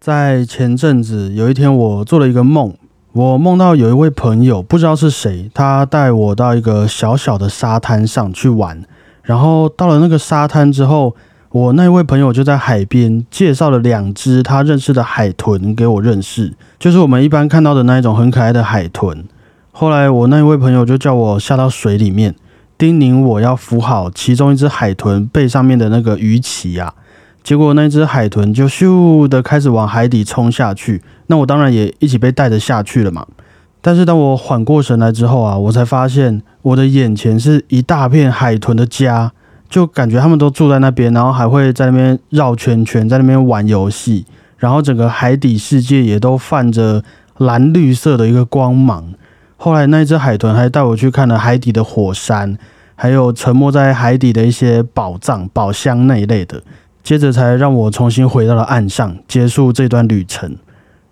在前阵子有一天，我做了一个梦，我梦到有一位朋友，不知道是谁，他带我到一个小小的沙滩上去玩。然后到了那个沙滩之后，我那位朋友就在海边介绍了两只他认识的海豚给我认识，就是我们一般看到的那一种很可爱的海豚。后来我那一位朋友就叫我下到水里面，叮咛我要扶好其中一只海豚背上面的那个鱼鳍啊。结果那只海豚就咻的开始往海底冲下去，那我当然也一起被带着下去了嘛。但是当我缓过神来之后啊，我才发现我的眼前是一大片海豚的家，就感觉他们都住在那边，然后还会在那边绕圈圈，在那边玩游戏，然后整个海底世界也都泛着蓝绿色的一个光芒。后来那只海豚还带我去看了海底的火山，还有沉没在海底的一些宝藏、宝箱那一类的。接着才让我重新回到了岸上，结束这段旅程。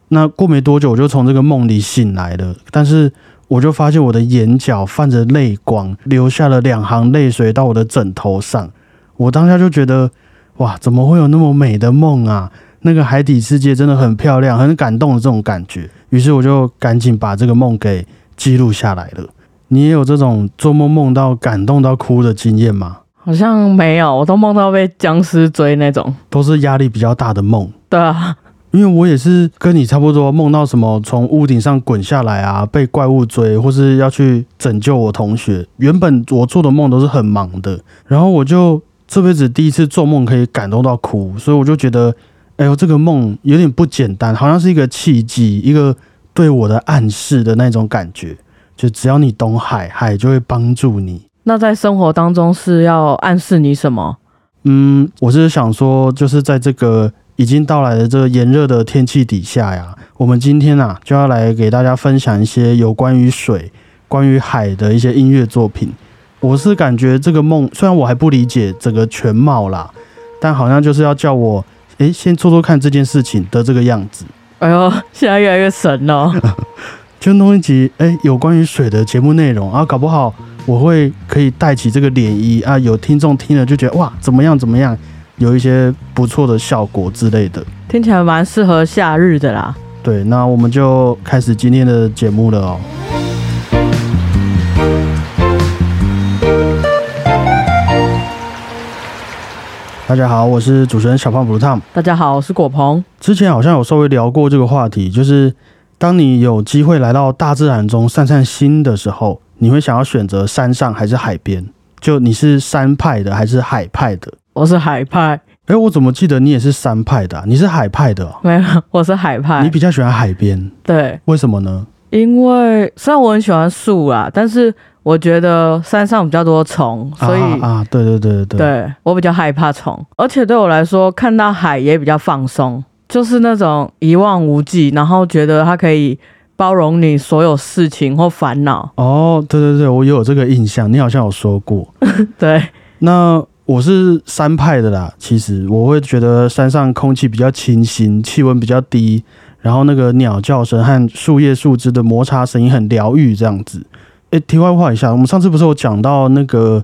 那过没多久，我就从这个梦里醒来了。但是我就发现我的眼角泛着泪光，流下了两行泪水到我的枕头上。我当下就觉得，哇，怎么会有那么美的梦啊？那个海底世界真的很漂亮，很感动的这种感觉。于是我就赶紧把这个梦给记录下来了。你也有这种做梦梦到感动到哭的经验吗？好像没有，我都梦到被僵尸追那种，都是压力比较大的梦。对啊，因为我也是跟你差不多，梦到什么从屋顶上滚下来啊，被怪物追，或是要去拯救我同学。原本我做的梦都是很忙的，然后我就这辈子第一次做梦可以感动到哭，所以我就觉得，哎呦，这个梦有点不简单，好像是一个契机，一个对我的暗示的那种感觉。就只要你懂海，海就会帮助你。那在生活当中是要暗示你什么？嗯，我是想说，就是在这个已经到来的这个炎热的天气底下呀，我们今天啊就要来给大家分享一些有关于水、关于海的一些音乐作品。我是感觉这个梦，虽然我还不理解整个全貌啦，但好像就是要叫我诶先做做看这件事情的这个样子。哎呦，现在越来越神了，就弄一集诶有关于水的节目内容啊，搞不好。我会可以带起这个涟漪啊，有听众听了就觉得哇，怎么样怎么样，有一些不错的效果之类的，听起来蛮适合夏日的啦。对，那我们就开始今天的节目了哦。大家好，我是主持人小胖 Blue Tom。大家好，我是果鹏。之前好像有稍微聊过这个话题，就是当你有机会来到大自然中散散心的时候。你会想要选择山上还是海边？就你是山派的还是海派的？我是海派。哎，我怎么记得你也是山派的？你是海派的？没有，我是海派。你比较喜欢海边？对，为什么呢？因为虽然我很喜欢树啊，但是我觉得山上比较多虫，所以啊，对对对对对，对我比较害怕虫。而且对我来说，看到海也比较放松，就是那种一望无际，然后觉得它可以。包容你所有事情或烦恼哦，对对对，我有这个印象，你好像有说过。对，那我是山派的啦。其实我会觉得山上空气比较清新，气温比较低，然后那个鸟叫声和树叶树枝的摩擦声音很疗愈，这样子。诶，题外话一下，我们上次不是有讲到那个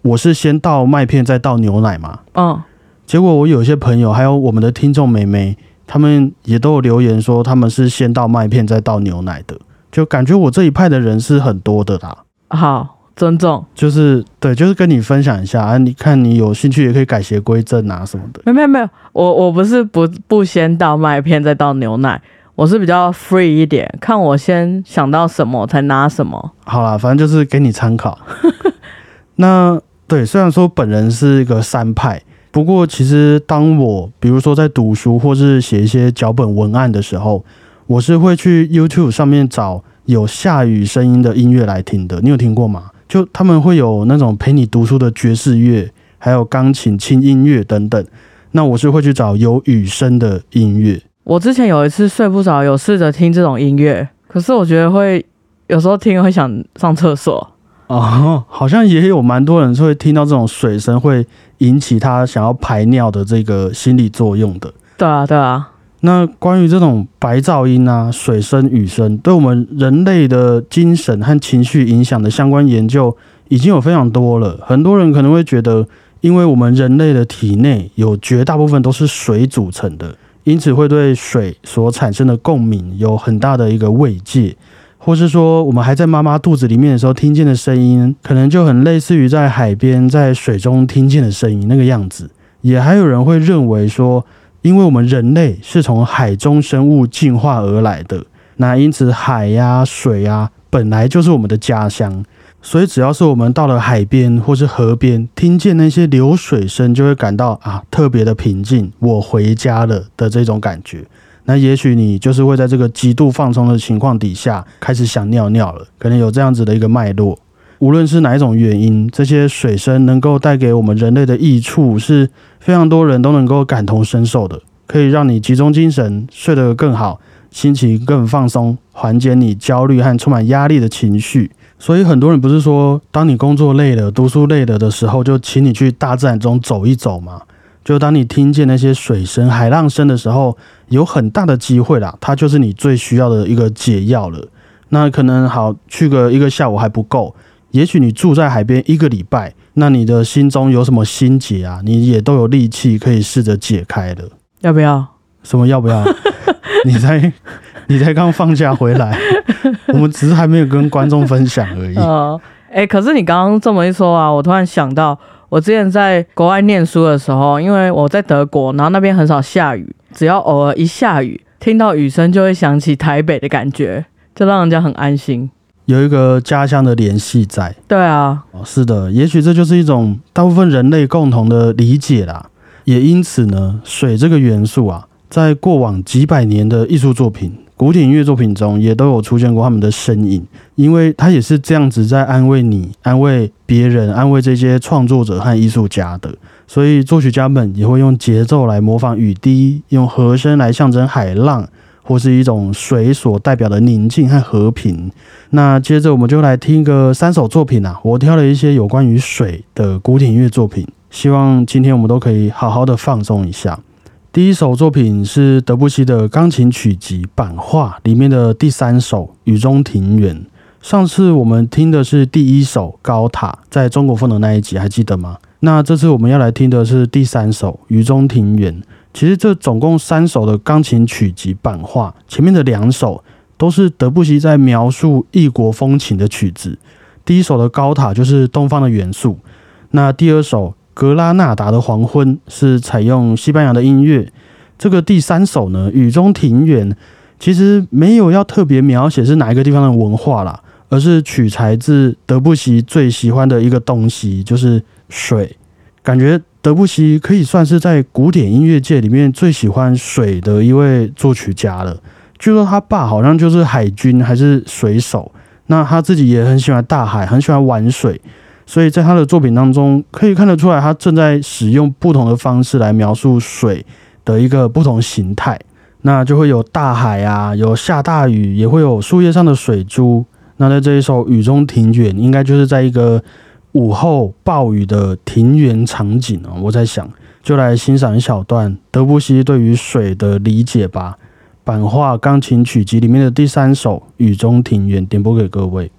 我是先倒麦片再倒牛奶嘛？嗯，结果我有些朋友还有我们的听众妹妹。他们也都有留言说，他们是先倒麦片再倒牛奶的，就感觉我这一派的人是很多的啦。好，尊重，就是对，就是跟你分享一下啊。你看你有兴趣也可以改邪归正啊什么的。没有没有，我我不是不不先倒麦片再倒牛奶，我是比较 free 一点，看我先想到什么才拿什么。好啦，反正就是给你参考。那对，虽然说本人是一个三派。不过，其实当我比如说在读书或是写一些脚本文案的时候，我是会去 YouTube 上面找有下雨声音的音乐来听的。你有听过吗？就他们会有那种陪你读书的爵士乐，还有钢琴轻音乐等等。那我是会去找有雨声的音乐。我之前有一次睡不着，有试着听这种音乐，可是我觉得会有时候听会想上厕所。哦，好像也有蛮多人是会听到这种水声，会引起他想要排尿的这个心理作用的。对啊，对啊。那关于这种白噪音啊、水声、雨声，对我们人类的精神和情绪影响的相关研究已经有非常多了。很多人可能会觉得，因为我们人类的体内有绝大部分都是水组成的，因此会对水所产生的共鸣有很大的一个慰藉，或是说我们还在妈妈肚子里面的时候听见的声音，可能就很类似于在海边在水中听见的声音那个样子。也还有人会认为说，因为我们人类是从海中生物进化而来的，那因此海呀、水呀本来就是我们的家乡。所以，只要是我们到了海边或是河边，听见那些流水声，就会感到啊特别的平静，我回家了的这种感觉。那也许你就是会在这个极度放松的情况底下，开始想尿尿了，可能有这样子的一个脉络。无论是哪一种原因，这些水声能够带给我们人类的益处，是非常多人都能够感同身受的，可以让你集中精神，睡得更好，心情更放松，缓解你焦虑和充满压力的情绪。所以很多人不是说，当你工作累了、读书累了的时候，就请你去大自然中走一走嘛。就当你听见那些水声、海浪声的时候，有很大的机会啦，它就是你最需要的一个解药了。那可能好去个一个下午还不够，也许你住在海边一个礼拜，那你的心中有什么心结啊，你也都有力气可以试着解开了。要不要？什么要不要？你才你才刚放假回来，我们只是还没有跟观众分享而已。哦，哎，可是你刚刚这么一说啊，我突然想到，我之前在国外念书的时候，因为我在德国，然后那边很少下雨，只要偶尔一下雨，听到雨声就会想起台北的感觉，就让人家很安心。有一个家乡的联系在。对啊，哦，是的，也许这就是一种大部分人类共同的理解啦。也因此呢，水这个元素啊。在过往几百年的艺术作品、古典音乐作品中，也都有出现过他们的身影，因为他也是这样子在安慰你、安慰别人、安慰这些创作者和艺术家的。所以作曲家们也会用节奏来模仿雨滴，用和声来象征海浪，或是一种水所代表的宁静和和平。那接着我们就来听个三首作品啊，我挑了一些有关于水的古典音乐作品，希望今天我们都可以好好的放松一下。第一首作品是德布西的钢琴曲集《版画》里面的第三首《雨中庭园》。上次我们听的是第一首《高塔》，在中国风的那一集，还记得吗？那这次我们要来听的是第三首《雨中庭园》。其实这总共三首的钢琴曲集《版画》，前面的两首都是德布西在描述异国风情的曲子。第一首的《高塔》就是东方的元素，那第二首。格拉纳达的黄昏是采用西班牙的音乐。这个第三首呢，《雨中庭园》其实没有要特别描写是哪一个地方的文化啦，而是取材自德布西最喜欢的一个东西，就是水。感觉德布西可以算是在古典音乐界里面最喜欢水的一位作曲家了。据说他爸好像就是海军还是水手，那他自己也很喜欢大海，很喜欢玩水。所以在他的作品当中，可以看得出来，他正在使用不同的方式来描述水的一个不同形态。那就会有大海啊，有下大雨，也会有树叶上的水珠。那在这一首《雨中庭园》，应该就是在一个午后暴雨的庭园场景啊。我在想，就来欣赏一小段德布西对于水的理解吧。版画钢琴曲集里面的第三首《雨中庭园》，点播给各位。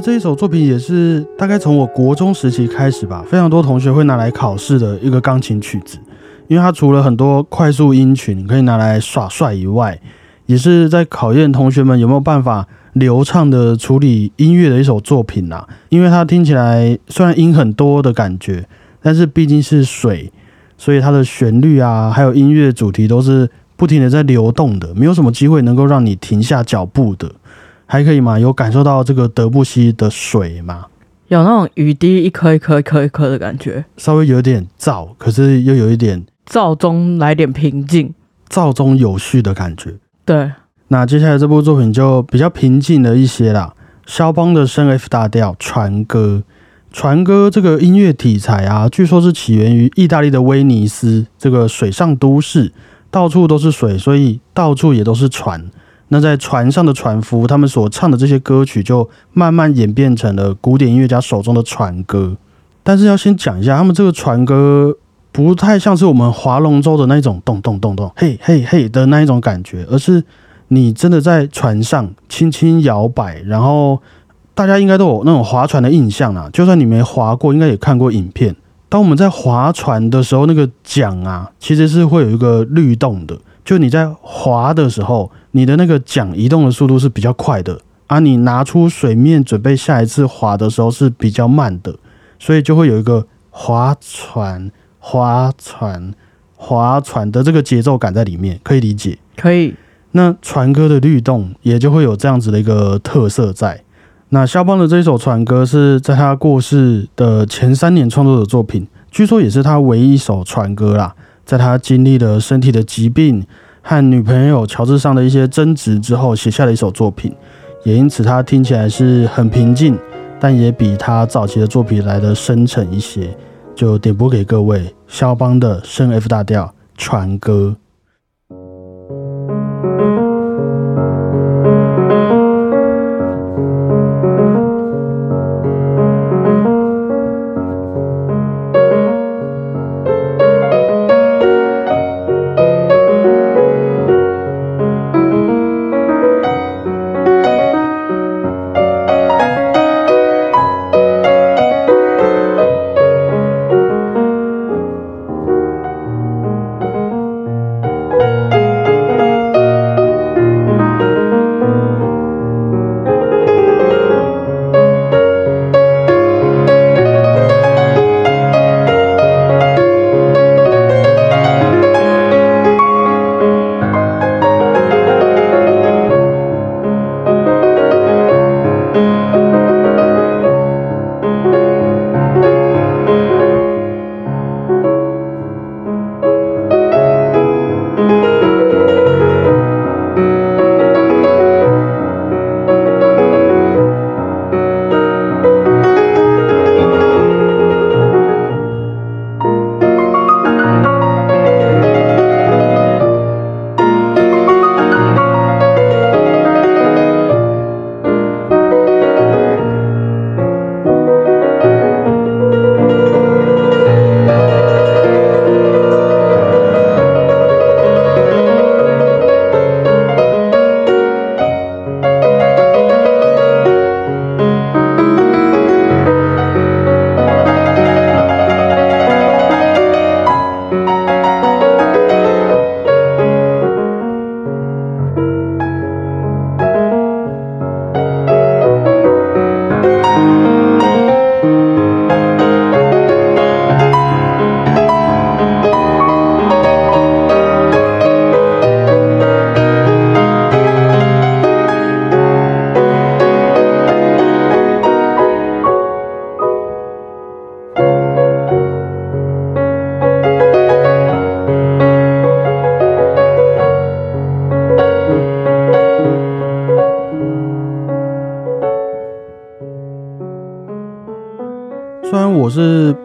这一首作品也是大概从我国中时期开始吧，非常多同学会拿来考试的一个钢琴曲子，因为它除了很多快速音群可以拿来耍帅以外，也是在考验同学们有没有办法流畅的处理音乐的一首作品啦。因为它听起来虽然音很多的感觉，但是毕竟是水，所以它的旋律啊，还有音乐主题都是不停的在流动的，没有什么机会能够让你停下脚步的。还可以吗？有感受到这个德布西的水吗？有那种雨滴一颗一颗一颗一颗的感觉，稍微有点燥，可是又有一点燥中来点平静，燥中有序的感觉。对，那接下来这部作品就比较平静了一些啦。肖邦的升 F 大调船歌，船歌这个音乐题材啊，据说是起源于意大利的威尼斯这个水上都市，到处都是水，所以到处也都是船。那在船上的船夫，他们所唱的这些歌曲，就慢慢演变成了古典音乐家手中的船歌。但是要先讲一下，他们这个船歌不太像是我们划龙舟的那种咚咚咚咚嘿嘿嘿的那一种感觉，而是你真的在船上轻轻摇摆，然后大家应该都有那种划船的印象啊。就算你没划过，应该也看过影片。当我们在划船的时候，那个桨啊，其实是会有一个律动的。就你在划的时候，你的那个桨移动的速度是比较快的，而你拿出水面准备下一次划的时候是比较慢的，所以就会有一个划船、划船、划船的这个节奏感在里面，可以理解。可以。那船歌的律动也就会有这样子的一个特色在。那肖邦的这一首船歌是在他过世的前三年创作的作品，据说也是他唯一一首船歌啦。在他经历了身体的疾病和女朋友乔治上的一些争执之后，写下了一首作品，也因此他听起来是很平静，但也比他早期的作品来的深沉一些。就点播给各位肖邦的升 F 大调船歌。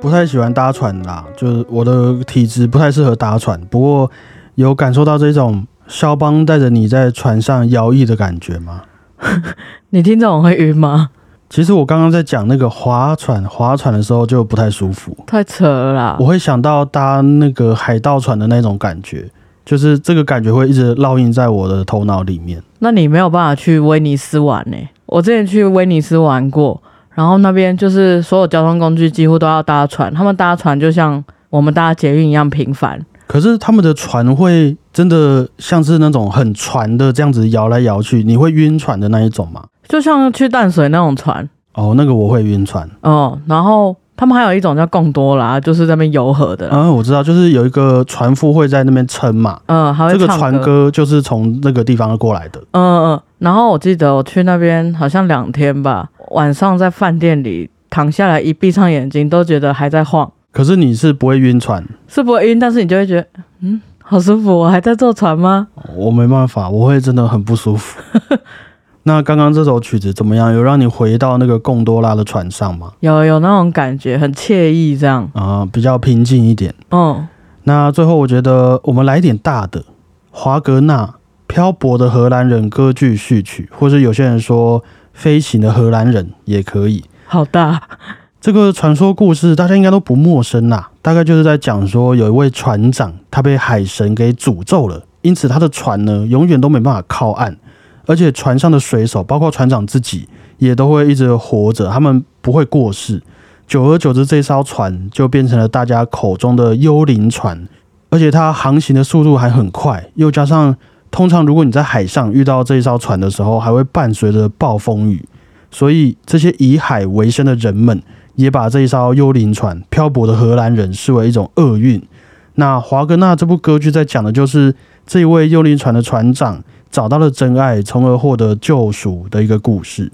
太喜欢搭船啦，就是我的体质不太适合搭船。不过有感受到这种肖邦带着你在船上摇曳的感觉吗？你听这种会晕吗？其实我刚刚在讲那个划船划船的时候就不太舒服，太扯了。我会想到搭那个海盗船的那种感觉，就是这个感觉会一直烙印在我的头脑里面。那你没有办法去威尼斯玩呢？我之前去威尼斯玩过，然后那边就是所有交通工具几乎都要搭船，他们搭船就像我们搭捷运一样频繁。可是他们的船会真的像是那种很船的这样子摇来摇去，你会晕船的那一种吗？就像去淡水那种船哦，那个我会晕船。哦，然后他们还有一种叫贡多拉，就是在那边游河的啦。啊，我知道，就是有一个船夫会在那边撑嘛。嗯，还会这个船歌就是从那个地方过来的。嗯嗯，然后我记得我去那边好像两天吧，晚上在饭店里躺下来，一闭上眼睛都觉得还在晃，可是你是不会晕船，是不会晕，但是你就会觉得，嗯，好舒服，我还在坐船吗？我没办法，我会真的很不舒服。那刚刚这首曲子怎么样？有让你回到那个贡多拉的船上吗？有有那种感觉，很惬意这样。啊、比较平静一点。嗯，那最后我觉得我们来一点大的，华格纳《漂泊的荷兰人》歌剧序曲，或是有些人说《飞行的荷兰人》也可以。好大。这个传说故事大家应该都不陌生啦，大概就是在讲说有一位船长他被海神给诅咒了，因此他的船呢永远都没办法靠岸，而且船上的水手包括船长自己也都会一直活着，他们不会过世。久而久之，这艘船就变成了大家口中的幽灵船，而且它航行的速度还很快，又加上通常如果你在海上遇到这一艘船的时候，还会伴随着暴风雨，所以这些以海为生的人们也把这一艘幽灵船漂泊的荷兰人视为一种厄运。那华格纳这部歌剧在讲的就是这一位幽灵船的船长找到了真爱，从而获得救赎的一个故事。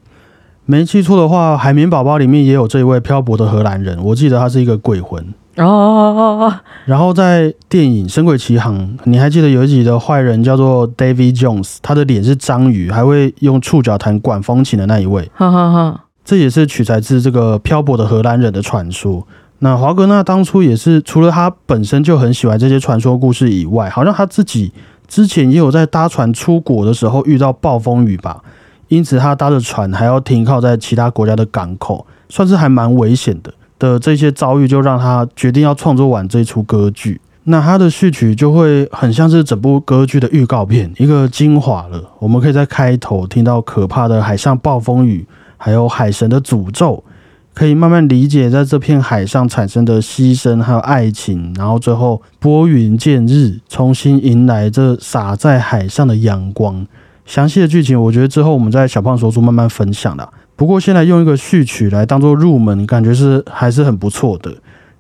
没记错的话，《海绵宝宝》里面也有这一位漂泊的荷兰人，我记得他是一个鬼魂。哦哦哦哦，然后在电影《神鬼奇航》，你还记得有一集的坏人叫做 David Jones，他的脸是章鱼，还会用触角弹管风琴的那一位。哈哈哈。这也是取材自这个漂泊的荷兰人的传说。那华格纳当初也是除了他本身就很喜欢这些传说故事以外，好像他自己之前也有在搭船出国的时候遇到暴风雨吧，因此他搭的船还要停靠在其他国家的港口，算是还蛮危险的。的这些遭遇，就让他决定要创作完这出歌剧。那他的序曲就会很像是整部歌剧的预告片，一个精华了。我们可以在开头听到可怕的海上暴风雨，还有海神的诅咒，可以慢慢理解在这片海上产生的牺牲还有爱情，然后最后拨云见日，重新迎来这洒在海上的阳光。详细的剧情，我觉得之后我们在小胖说书慢慢分享啦。不过现在用一个序曲来当做入门，感觉是还是很不错的。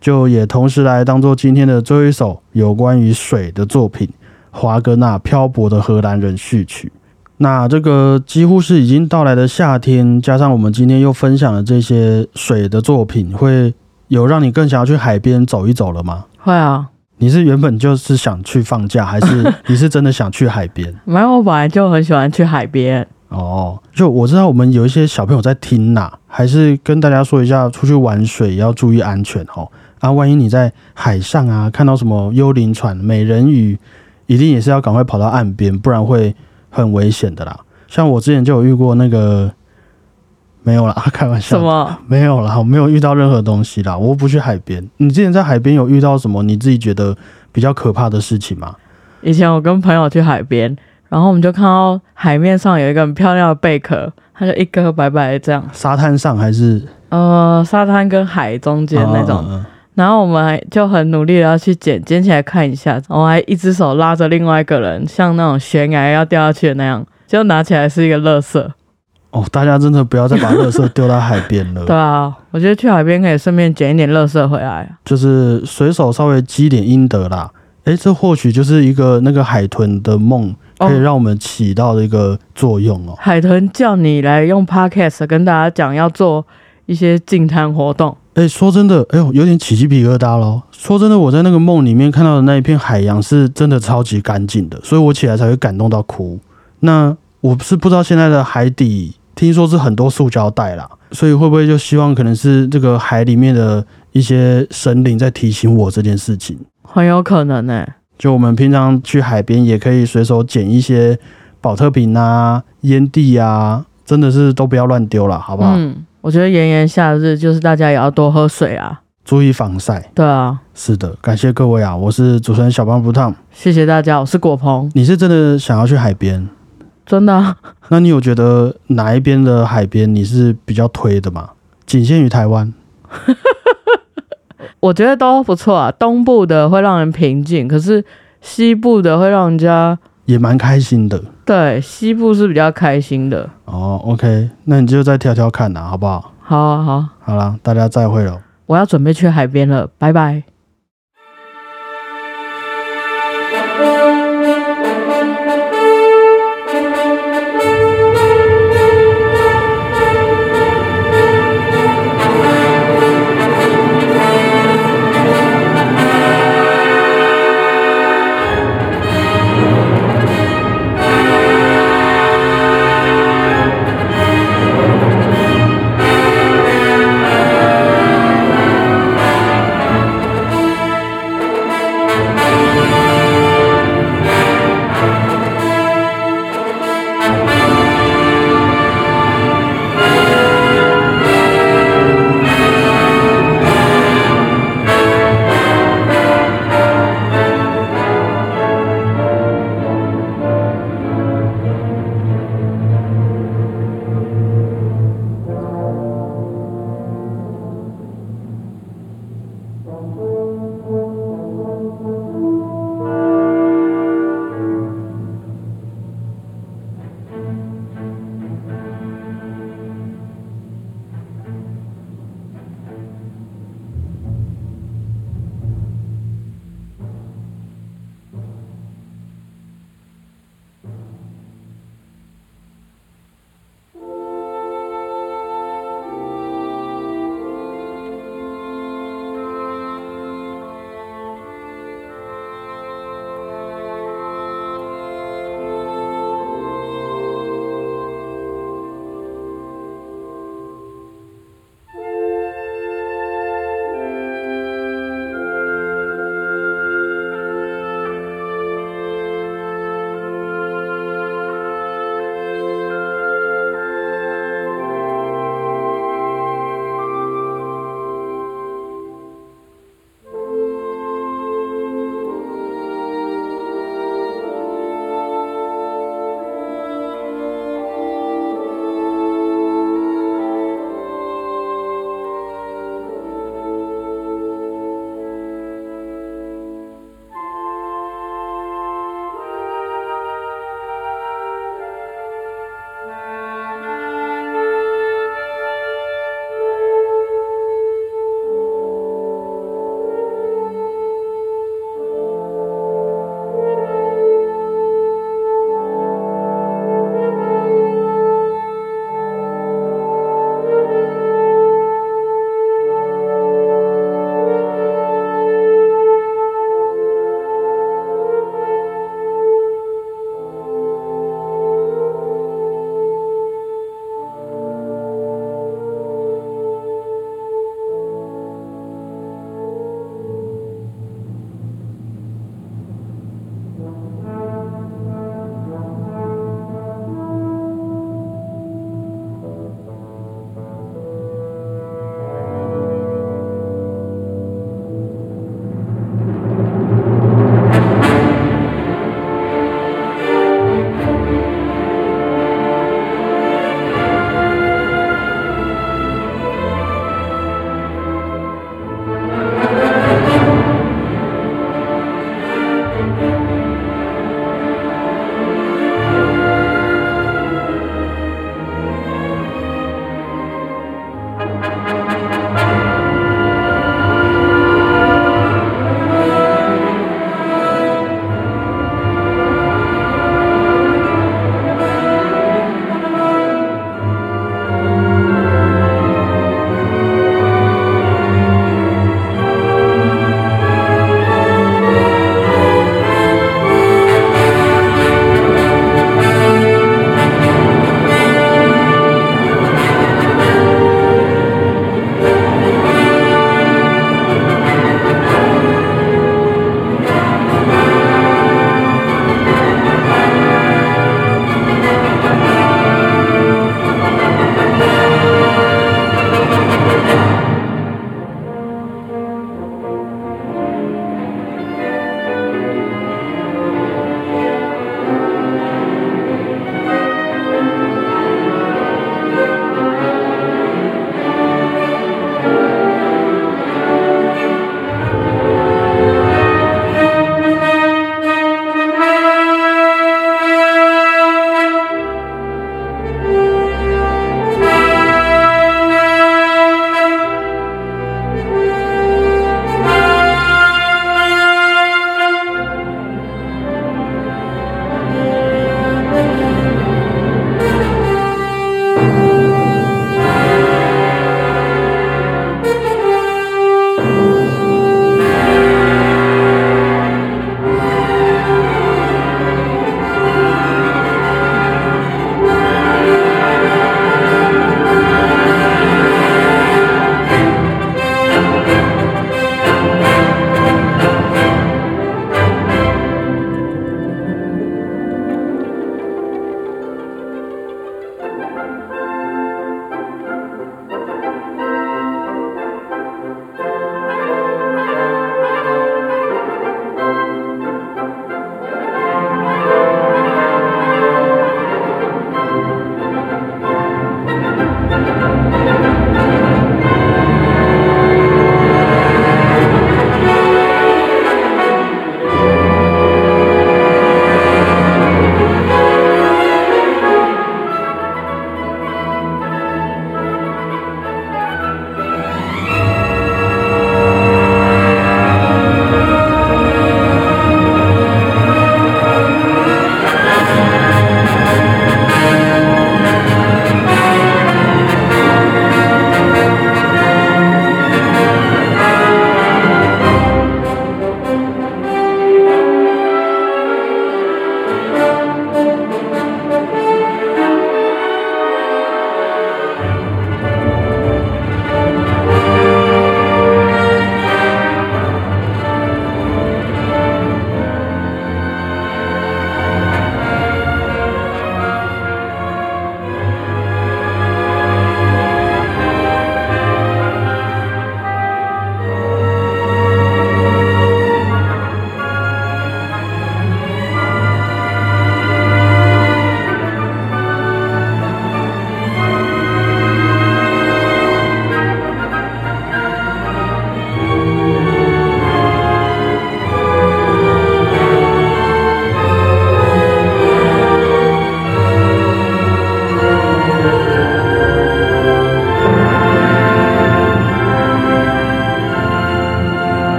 就也同时来当做今天的最后一首有关于水的作品——华格纳《漂泊的荷兰人》序曲。那这个几乎是已经到来的夏天，加上我们今天又分享了这些水的作品，会有让你更想要去海边走一走了吗？会啊，你是原本就是想去放假，还是你是真的想去海边？没有，我本来就很喜欢去海边。哦，就我知道我们有一些小朋友在听呐、还是跟大家说一下，出去玩水要注意安全哦。啊，万一你在海上啊看到什么幽灵船、美人鱼，一定也是要赶快跑到岸边，不然会很危险的啦。像我之前就有遇过那个，没有啦，开玩笑，什么？没有啦，我没有遇到任何东西啦，我不去海边。你之前在海边有遇到什么你自己觉得比较可怕的事情吗？以前我跟朋友去海边，然后我们就看到海面上有一个很漂亮的贝壳，它就一颗白白的这样，沙滩上还是呃，沙滩跟海中间那种。然后我们还就很努力的要去捡，捡起来看一下，我还一只手拉着另外一个人，像那种悬崖要掉下去的那样，就拿起来是一个垃圾。哦，大家真的不要再把垃圾丢到海边了。对啊，我觉得去海边可以顺便捡一点垃圾回来。就是随手稍微积点阴德啦。诶，这或许就是一个那个海豚的梦，可以哦让我们起到的一个作用哦。海豚叫你来用 podcast 跟大家讲要做一些净滩活动，诶，说真的，哎呦，有点起鸡皮疙瘩咯。说真的，我在那个梦里面看到的那一片海洋是真的超级干净的，所以我起来才会感动到哭。那我是不知道现在的海底，听说是很多塑胶袋啦，所以会不会就希望可能是这个海里面的一些神灵在提醒我这件事情？很有可能呢、就我们平常去海边也可以随手捡一些保特瓶啊、烟蒂啊，真的是都不要乱丢了，好不好？嗯，我觉得炎炎夏日就是大家也要多喝水啊。注意防晒。对啊，是的，感谢各位啊，我是主持人小胖不烫。谢谢大家，我是果鹏。你是真的想要去海边？真的啊、那你有觉得哪一边的海边你是比较推的吗？仅限于台湾。我觉得都不错啊。东部的会让人平静，可是西部的会让人家也蛮开心的对西部是比较开心的。哦。OK，那你就再挑挑看呐、好不好？好啊好，好啦，大家再会了。我要准备去海边了，拜拜。